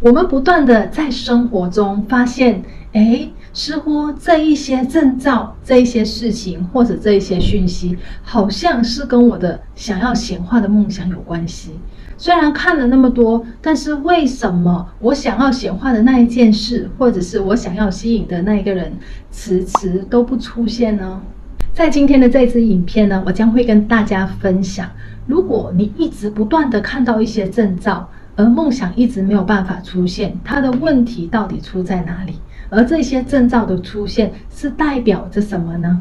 我们不断的在生活中发现，诶，似乎这一些征兆、这一些事情或者这一些讯息，好像是跟我的想要显化的梦想有关系。虽然看了那么多，但是为什么我想要显化的那一件事，或者是我想要吸引的那一个人，迟迟都不出现呢？在今天的这支影片呢，我将会跟大家分享，如果你一直不断的看到一些征兆，而梦想一直没有办法出现，它的问题到底出在哪里？而这些征兆的出现是代表着什么呢？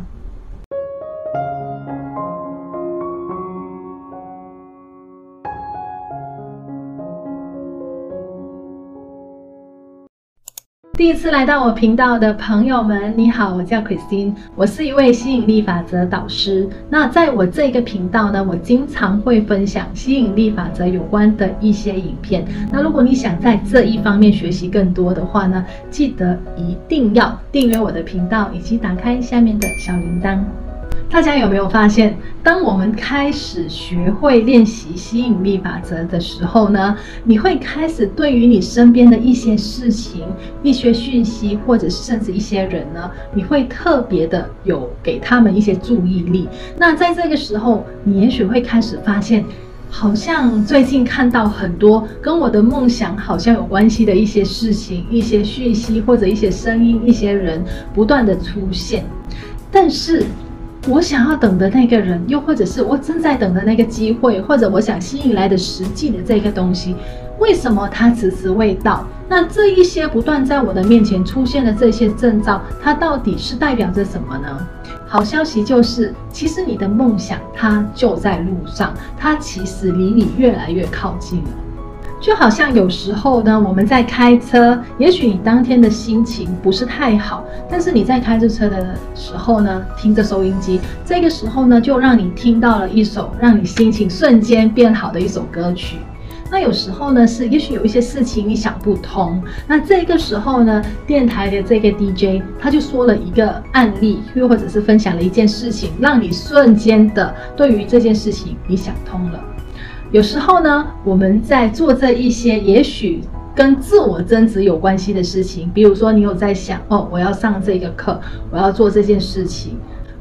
第一次来到我频道的朋友们，你好，我叫 Christine，我是一位吸引力法则导师。那在我这个频道呢，我经常会分享吸引力法则有关的一些影片。那如果你想在这一方面学习更多的话呢，记得一定要订阅我的频道，以及打开下面的小铃铛。大家有没有发现，当我们开始学会练习吸引力法则的时候呢，你会开始对于你身边的一些事情、一些讯息，或者是甚至一些人呢，你会特别的有给他们一些注意力。那在这个时候，你也许会开始发现，好像最近看到很多跟我的梦想好像有关系的一些事情、一些讯息，或者一些声音、一些人不断的出现，但是。我想要等的那个人，又或者是我正在等的那个机会，或者我想吸引来的实际的这个东西，为什么它迟迟未到？那这一些不断在我的面前出现的这些征兆，它到底是代表着什么呢？好消息就是，其实你的梦想它就在路上，它其实离你越来越靠近了。就好像有时候呢，我们在开车，也许你当天的心情不是太好，但是你在开着车的时候呢，听着收音机，这个时候呢，就让你听到了一首让你心情瞬间变好的一首歌曲。那有时候呢，是也许有一些事情你想不通，那这个时候呢，电台的这个 DJ 他就说了一个案例，又或者是分享了一件事情，让你瞬间的对于这件事情你想通了。有时候呢，我们在做这一些也许跟自我增值有关系的事情，比如说你有在想哦，我要上这个课，我要做这件事情，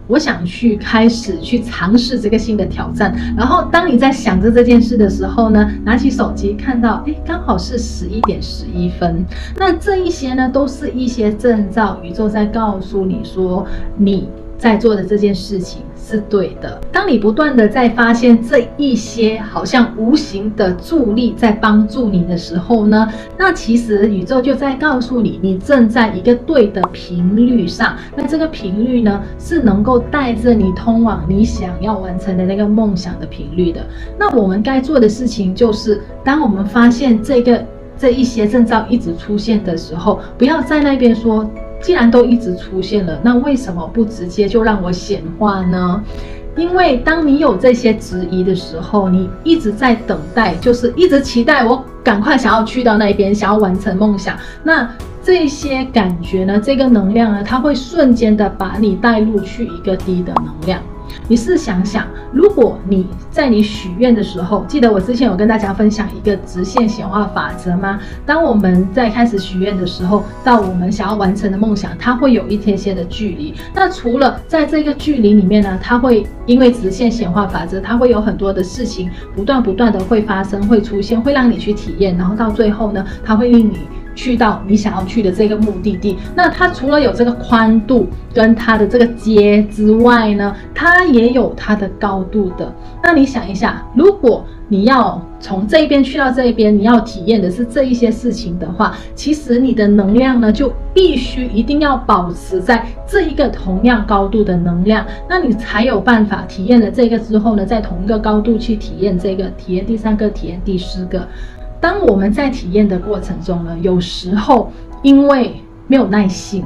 我想去开始去尝试这个新的挑战。然后当你在想着这件事的时候呢，拿起手机看到，诶，刚好是十一点十一分。那这一些呢，都是一些征兆，宇宙在告诉你说你在做的这件事情。是对的。当你不断的在发现这一些好像无形的助力在帮助你的时候呢，那其实宇宙就在告诉你，你正在一个对的频率上。那这个频率呢，是能够带着你通往你想要完成的那个梦想的频率的。那我们该做的事情就是，当我们发现这个这一些征兆一直出现的时候，不要在那边说。既然都一直出现了，那为什么不直接就让我显化呢？因为当你有这些质疑的时候，你一直在等待，就是一直期待我赶快想要去到那边，想要完成梦想。那这些感觉呢，这个能量呢，它会瞬间的把你带入去一个低的能量。你试想想，如果你在你许愿的时候，记得我之前有跟大家分享一个直线显化法则吗？当我们在开始许愿的时候，到我们想要完成的梦想，它会有一天些的距离。那除了在这个距离里面呢，它会因为直线显化法则，它会有很多的事情不断不断的会发生、会出现，会让你去体验，然后到最后呢，它会令你。去到你想要去的这个目的地，那它除了有这个宽度跟它的这个街之外呢，它也有它的高度的。那你想一下，如果你要从这边去到这边，你要体验的是这一些事情的话，其实你的能量呢，就必须一定要保持在这一个同样高度的能量，那你才有办法体验了这个之后呢，在同一个高度去体验这个，体验第三个，体验第四个。当我们在体验的过程中呢，有时候因为没有耐性，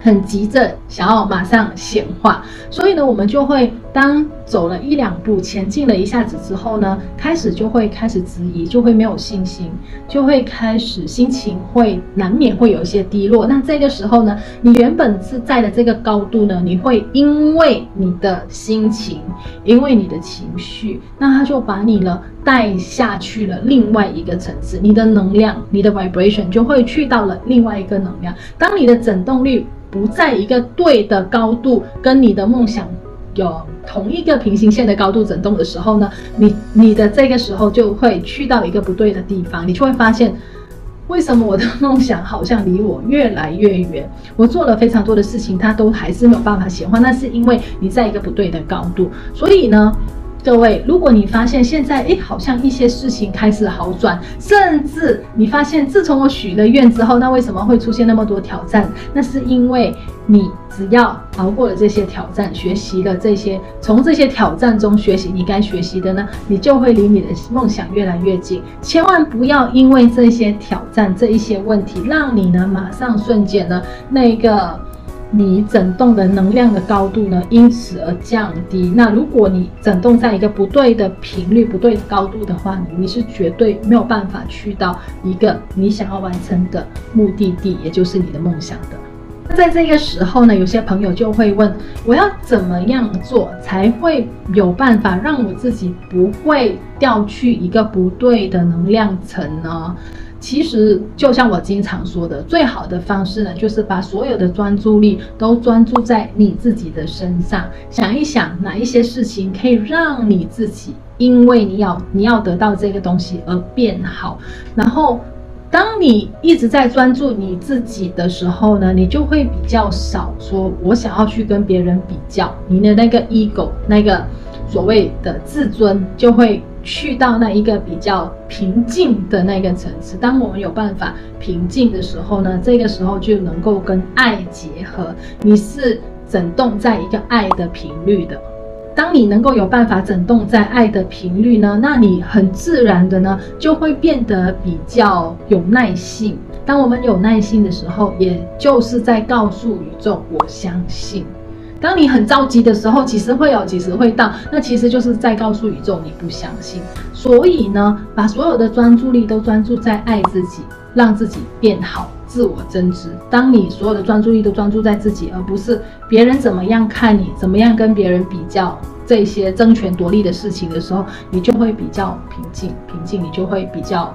很急着想要马上显化，所以呢，我们就会当走了一两步，前进了一下子之后呢，开始就会开始质疑，就会没有信心，就会开始心情会难免会有一些低落。那这个时候呢，你原本是在的这个高度呢，你会因为你的心情，因为你的情绪，那他就把你了带下去了另外一个层次，你的能量，你的 vibration 就会去到了另外一个能量。当你的振动率不在一个对的高度，跟你的梦想。有同一个平行线的高度振动的时候呢，你你的这个时候就会去到一个不对的地方，你就会发现，为什么我的梦想好像离我越来越远？我做了非常多的事情，他都还是没有办法显化，那是因为你在一个不对的高度。所以呢，各位，如果你发现现在诶，好像一些事情开始好转，甚至你发现自从我许了愿之后，那为什么会出现那么多挑战？那是因为。你只要熬过了这些挑战，学习了这些，从这些挑战中学习你该学习的呢，你就会离你的梦想越来越近。千万不要因为这些挑战、这一些问题，让你呢马上瞬间呢那个你振动的能量的高度呢因此而降低。那如果你振动在一个不对的频率、不对的高度的话，你是绝对没有办法去到一个你想要完成的目的地，也就是你的梦想的。那在这个时候呢，有些朋友就会问：我要怎么样做才会有办法让我自己不会掉去一个不对的能量层呢？其实，就像我经常说的，最好的方式呢，就是把所有的专注力都专注在你自己的身上，想一想哪一些事情可以让你自己，因为你要你要得到这个东西而变好，然后。当你一直在专注你自己的时候呢，你就会比较少说，我想要去跟别人比较，你的那个 ego，那个所谓的自尊，就会去到那一个比较平静的那个层次。当我们有办法平静的时候呢，这个时候就能够跟爱结合，你是振动在一个爱的频率的。当你能够有办法振动在爱的频率呢，那你很自然的呢就会变得比较有耐性。当我们有耐心的时候，也就是在告诉宇宙我相信。当你很着急的时候，几时会有，几时会到，那其实就是在告诉宇宙你不相信。所以呢，把所有的专注力都专注在爱自己，让自己变好。自我增值。当你所有的专注力都专注在自己，而不是别人怎么样看你，怎么样跟别人比较这些争权夺利的事情的时候，你就会比较平静。平静，你就会比较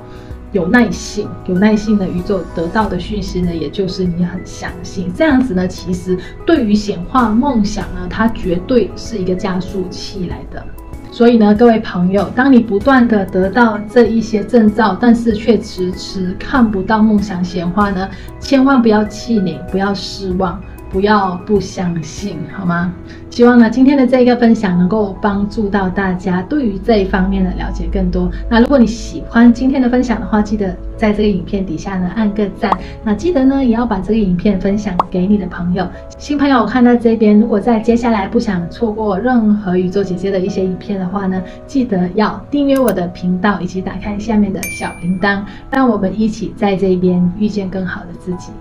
有耐性。有耐性的宇宙得到的讯息呢，也就是你很相信。这样子呢，其实对于显化梦想呢，它绝对是一个加速器来的。所以呢，各位朋友，当你不断的得到这一些证照，但是却迟迟看不到梦想显化呢，千万不要气馁，不要失望。不要不相信，好吗？希望呢，今天的这一个分享能够帮助到大家，对于这一方面的了解更多。那如果你喜欢今天的分享的话，记得在这个影片底下呢按个赞。那记得呢，也要把这个影片分享给你的朋友。新朋友看到这边，如果在接下来不想错过任何宇宙姐姐的一些影片的话呢，记得要订阅我的频道，以及打开下面的小铃铛，让我们一起在这边遇见更好的自己。